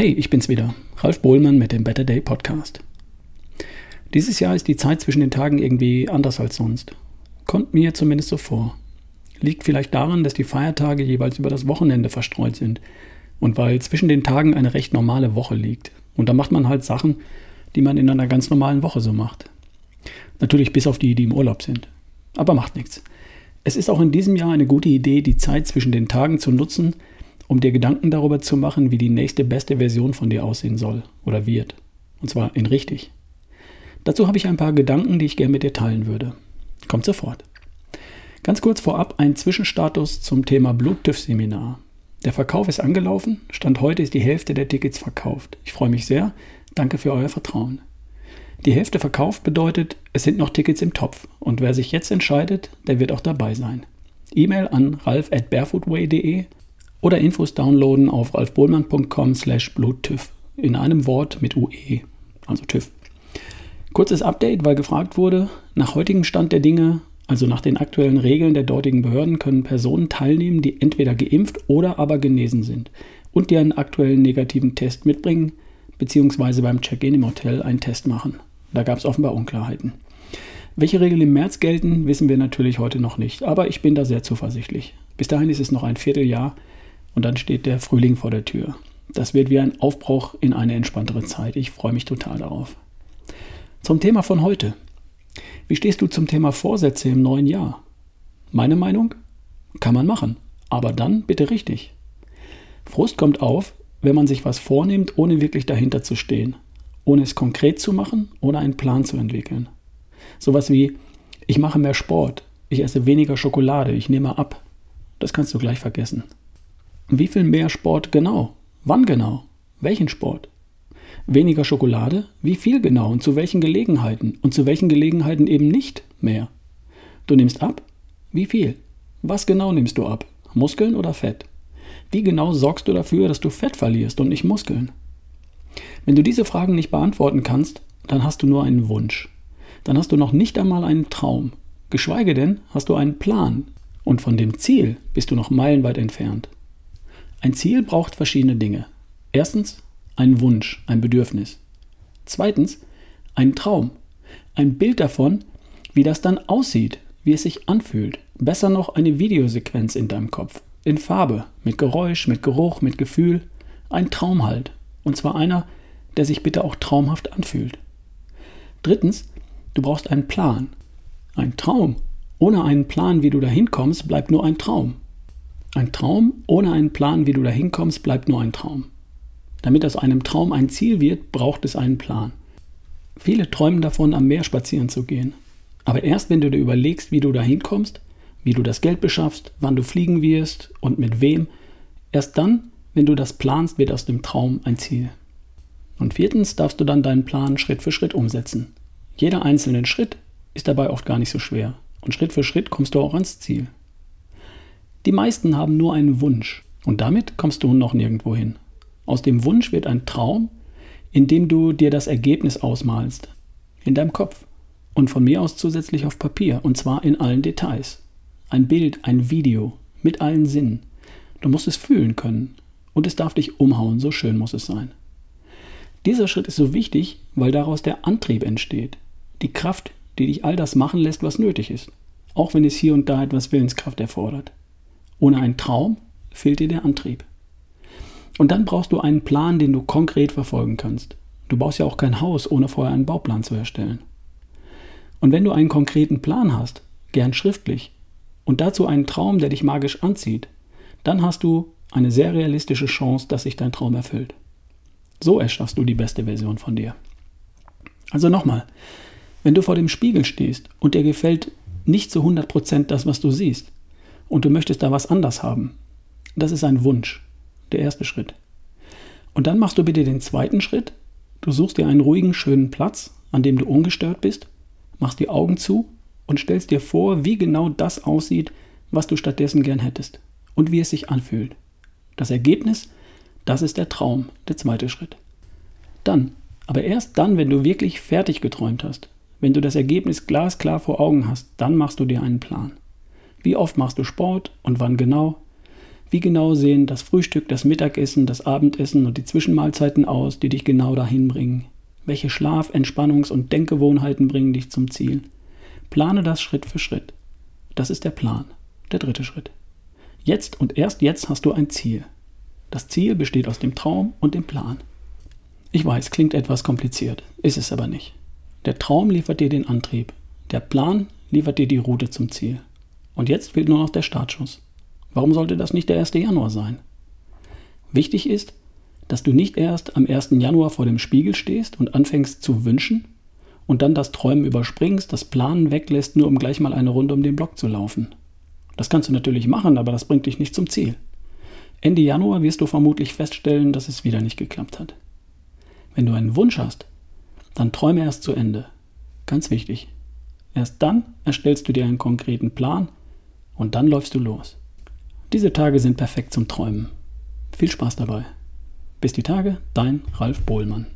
Hey, ich bin's wieder, Ralf Bohlmann mit dem Better Day Podcast. Dieses Jahr ist die Zeit zwischen den Tagen irgendwie anders als sonst. Kommt mir zumindest so vor. Liegt vielleicht daran, dass die Feiertage jeweils über das Wochenende verstreut sind und weil zwischen den Tagen eine recht normale Woche liegt. Und da macht man halt Sachen, die man in einer ganz normalen Woche so macht. Natürlich bis auf die, die im Urlaub sind. Aber macht nichts. Es ist auch in diesem Jahr eine gute Idee, die Zeit zwischen den Tagen zu nutzen, um dir Gedanken darüber zu machen, wie die nächste beste Version von dir aussehen soll oder wird. Und zwar in richtig. Dazu habe ich ein paar Gedanken, die ich gerne mit dir teilen würde. Kommt sofort. Ganz kurz vorab ein Zwischenstatus zum Thema Bluttüff-Seminar. Der Verkauf ist angelaufen, Stand heute ist die Hälfte der Tickets verkauft. Ich freue mich sehr, danke für euer Vertrauen. Die Hälfte verkauft bedeutet, es sind noch Tickets im Topf und wer sich jetzt entscheidet, der wird auch dabei sein. E-Mail an ralf at barefootway.de oder Infos downloaden auf ralfbohlmann.com slash bluttüv in einem Wort mit UE, also TÜV. Kurzes Update, weil gefragt wurde, nach heutigem Stand der Dinge, also nach den aktuellen Regeln der dortigen Behörden, können Personen teilnehmen, die entweder geimpft oder aber genesen sind und die einen aktuellen negativen Test mitbringen, beziehungsweise beim Check-in im Hotel einen Test machen. Da gab es offenbar Unklarheiten. Welche Regeln im März gelten, wissen wir natürlich heute noch nicht, aber ich bin da sehr zuversichtlich. Bis dahin ist es noch ein Vierteljahr und dann steht der Frühling vor der Tür. Das wird wie ein Aufbruch in eine entspanntere Zeit. Ich freue mich total darauf. Zum Thema von heute. Wie stehst du zum Thema Vorsätze im neuen Jahr? Meine Meinung? Kann man machen, aber dann bitte richtig. Frust kommt auf, wenn man sich was vornimmt, ohne wirklich dahinter zu stehen, ohne es konkret zu machen, ohne einen Plan zu entwickeln. Sowas wie, ich mache mehr Sport, ich esse weniger Schokolade, ich nehme ab. Das kannst du gleich vergessen. Wie viel mehr Sport genau? Wann genau? Welchen Sport? Weniger Schokolade? Wie viel genau und zu welchen Gelegenheiten? Und zu welchen Gelegenheiten eben nicht mehr? Du nimmst ab? Wie viel? Was genau nimmst du ab? Muskeln oder Fett? Wie genau sorgst du dafür, dass du Fett verlierst und nicht Muskeln? Wenn du diese Fragen nicht beantworten kannst, dann hast du nur einen Wunsch. Dann hast du noch nicht einmal einen Traum. Geschweige denn hast du einen Plan. Und von dem Ziel bist du noch meilenweit entfernt. Ein Ziel braucht verschiedene Dinge. Erstens ein Wunsch, ein Bedürfnis. Zweitens ein Traum, ein Bild davon, wie das dann aussieht, wie es sich anfühlt. Besser noch eine Videosequenz in deinem Kopf, in Farbe, mit Geräusch, mit Geruch, mit Gefühl. Ein Traum halt. Und zwar einer, der sich bitte auch traumhaft anfühlt. Drittens, du brauchst einen Plan. Ein Traum ohne einen Plan, wie du dahin kommst, bleibt nur ein Traum. Ein Traum ohne einen Plan, wie du da hinkommst, bleibt nur ein Traum. Damit aus einem Traum ein Ziel wird, braucht es einen Plan. Viele träumen davon, am Meer spazieren zu gehen. Aber erst wenn du dir überlegst, wie du da hinkommst, wie du das Geld beschaffst, wann du fliegen wirst und mit wem, erst dann, wenn du das planst, wird aus dem Traum ein Ziel. Und viertens darfst du dann deinen Plan Schritt für Schritt umsetzen. Jeder einzelne Schritt ist dabei oft gar nicht so schwer. Und Schritt für Schritt kommst du auch ans Ziel. Die meisten haben nur einen Wunsch und damit kommst du noch nirgendwo hin. Aus dem Wunsch wird ein Traum, in dem du dir das Ergebnis ausmalst. In deinem Kopf. Und von mir aus zusätzlich auf Papier. Und zwar in allen Details. Ein Bild, ein Video. Mit allen Sinnen. Du musst es fühlen können. Und es darf dich umhauen. So schön muss es sein. Dieser Schritt ist so wichtig, weil daraus der Antrieb entsteht. Die Kraft, die dich all das machen lässt, was nötig ist. Auch wenn es hier und da etwas Willenskraft erfordert. Ohne einen Traum fehlt dir der Antrieb. Und dann brauchst du einen Plan, den du konkret verfolgen kannst. Du baust ja auch kein Haus, ohne vorher einen Bauplan zu erstellen. Und wenn du einen konkreten Plan hast, gern schriftlich, und dazu einen Traum, der dich magisch anzieht, dann hast du eine sehr realistische Chance, dass sich dein Traum erfüllt. So erschaffst du die beste Version von dir. Also nochmal, wenn du vor dem Spiegel stehst und dir gefällt nicht zu 100% das, was du siehst, und du möchtest da was anders haben. Das ist ein Wunsch, der erste Schritt. Und dann machst du bitte den zweiten Schritt. Du suchst dir einen ruhigen, schönen Platz, an dem du ungestört bist, machst die Augen zu und stellst dir vor, wie genau das aussieht, was du stattdessen gern hättest und wie es sich anfühlt. Das Ergebnis, das ist der Traum, der zweite Schritt. Dann, aber erst dann, wenn du wirklich fertig geträumt hast, wenn du das Ergebnis glasklar vor Augen hast, dann machst du dir einen Plan. Wie oft machst du Sport und wann genau? Wie genau sehen das Frühstück, das Mittagessen, das Abendessen und die Zwischenmahlzeiten aus, die dich genau dahin bringen? Welche Schlaf-, Entspannungs- und Denkgewohnheiten bringen dich zum Ziel? Plane das Schritt für Schritt. Das ist der Plan, der dritte Schritt. Jetzt und erst jetzt hast du ein Ziel. Das Ziel besteht aus dem Traum und dem Plan. Ich weiß, klingt etwas kompliziert, ist es aber nicht. Der Traum liefert dir den Antrieb, der Plan liefert dir die Route zum Ziel. Und jetzt fehlt nur noch der Startschuss. Warum sollte das nicht der 1. Januar sein? Wichtig ist, dass du nicht erst am 1. Januar vor dem Spiegel stehst und anfängst zu wünschen und dann das Träumen überspringst, das Planen weglässt, nur um gleich mal eine Runde um den Block zu laufen. Das kannst du natürlich machen, aber das bringt dich nicht zum Ziel. Ende Januar wirst du vermutlich feststellen, dass es wieder nicht geklappt hat. Wenn du einen Wunsch hast, dann träume erst zu Ende. Ganz wichtig. Erst dann erstellst du dir einen konkreten Plan und dann läufst du los. Diese Tage sind perfekt zum Träumen. Viel Spaß dabei. Bis die Tage, dein Ralf Bohlmann.